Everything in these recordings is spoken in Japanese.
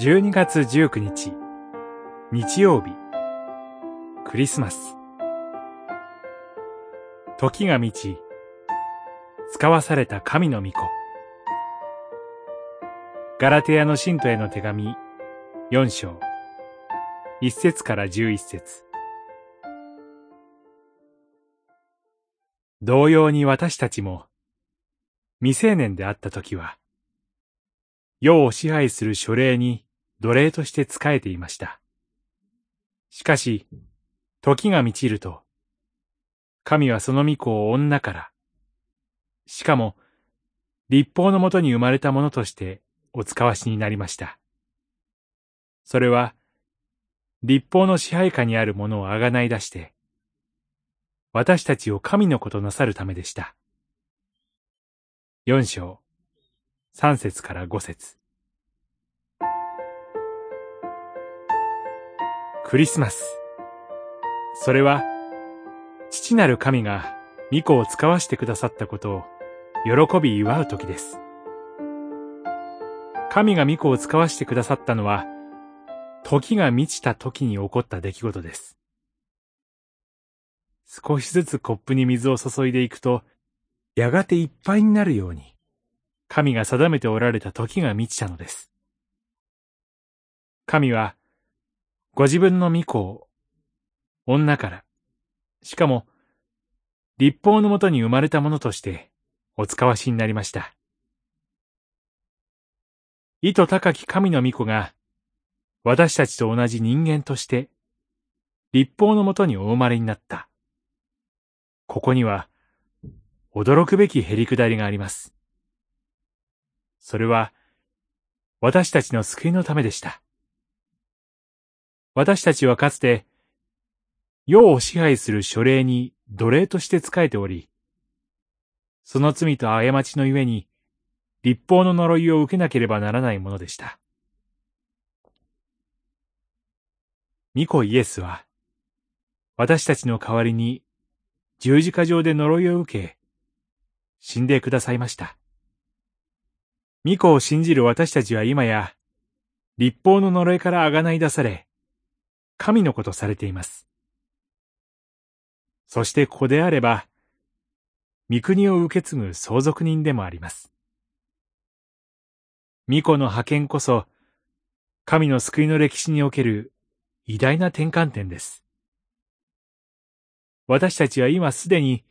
12月19日、日曜日、クリスマス。時が満ち、使わされた神の御子。ガラテヤの信徒への手紙、4章、1節から11節同様に私たちも、未成年であった時は、世を支配する書類に奴隷として仕えていました。しかし、時が満ちると、神はその御子を女から、しかも、立法のもとに生まれたものとしてお使わしになりました。それは、立法の支配下にあるものをあがない出して、私たちを神の子となさるためでした。四章、三節から五節クリスマス。それは、父なる神が御子を使わしてくださったことを喜び祝う時です。神が御子を使わしてくださったのは、時が満ちた時に起こった出来事です。少しずつコップに水を注いでいくと、やがていっぱいになるように、神が定めておられた時が満ちたのです。神は、ご自分の御子を、女から、しかも、立法のもとに生まれたものとして、お使わしになりました。意図高き神の御子が、私たちと同じ人間として、立法のもとにお生まれになった。ここには、驚くべきへりくだりがあります。それは、私たちの救いのためでした。私たちはかつて、世を支配する書類に奴隷として仕えており、その罪と過ちのゆえに、立法の呪いを受けなければならないものでした。巫女イエスは、私たちの代わりに十字架上で呪いを受け、死んでくださいました。巫女を信じる私たちは今や、立法の呪いからあがない出され、神の子とされています。そしてここであれば、御国を受け継ぐ相続人でもあります。巫女の派遣こそ、神の救いの歴史における偉大な転換点です。私たちは今すでに、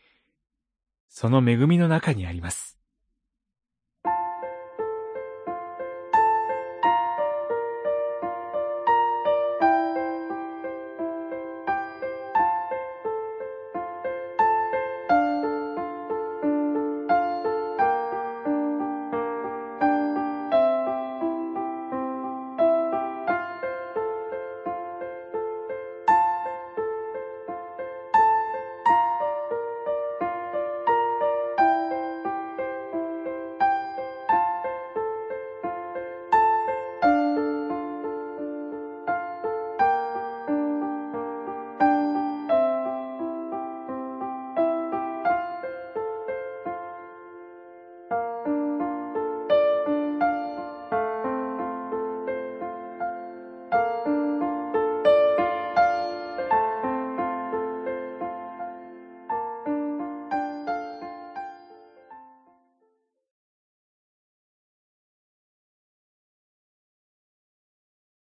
その恵みの中にあります。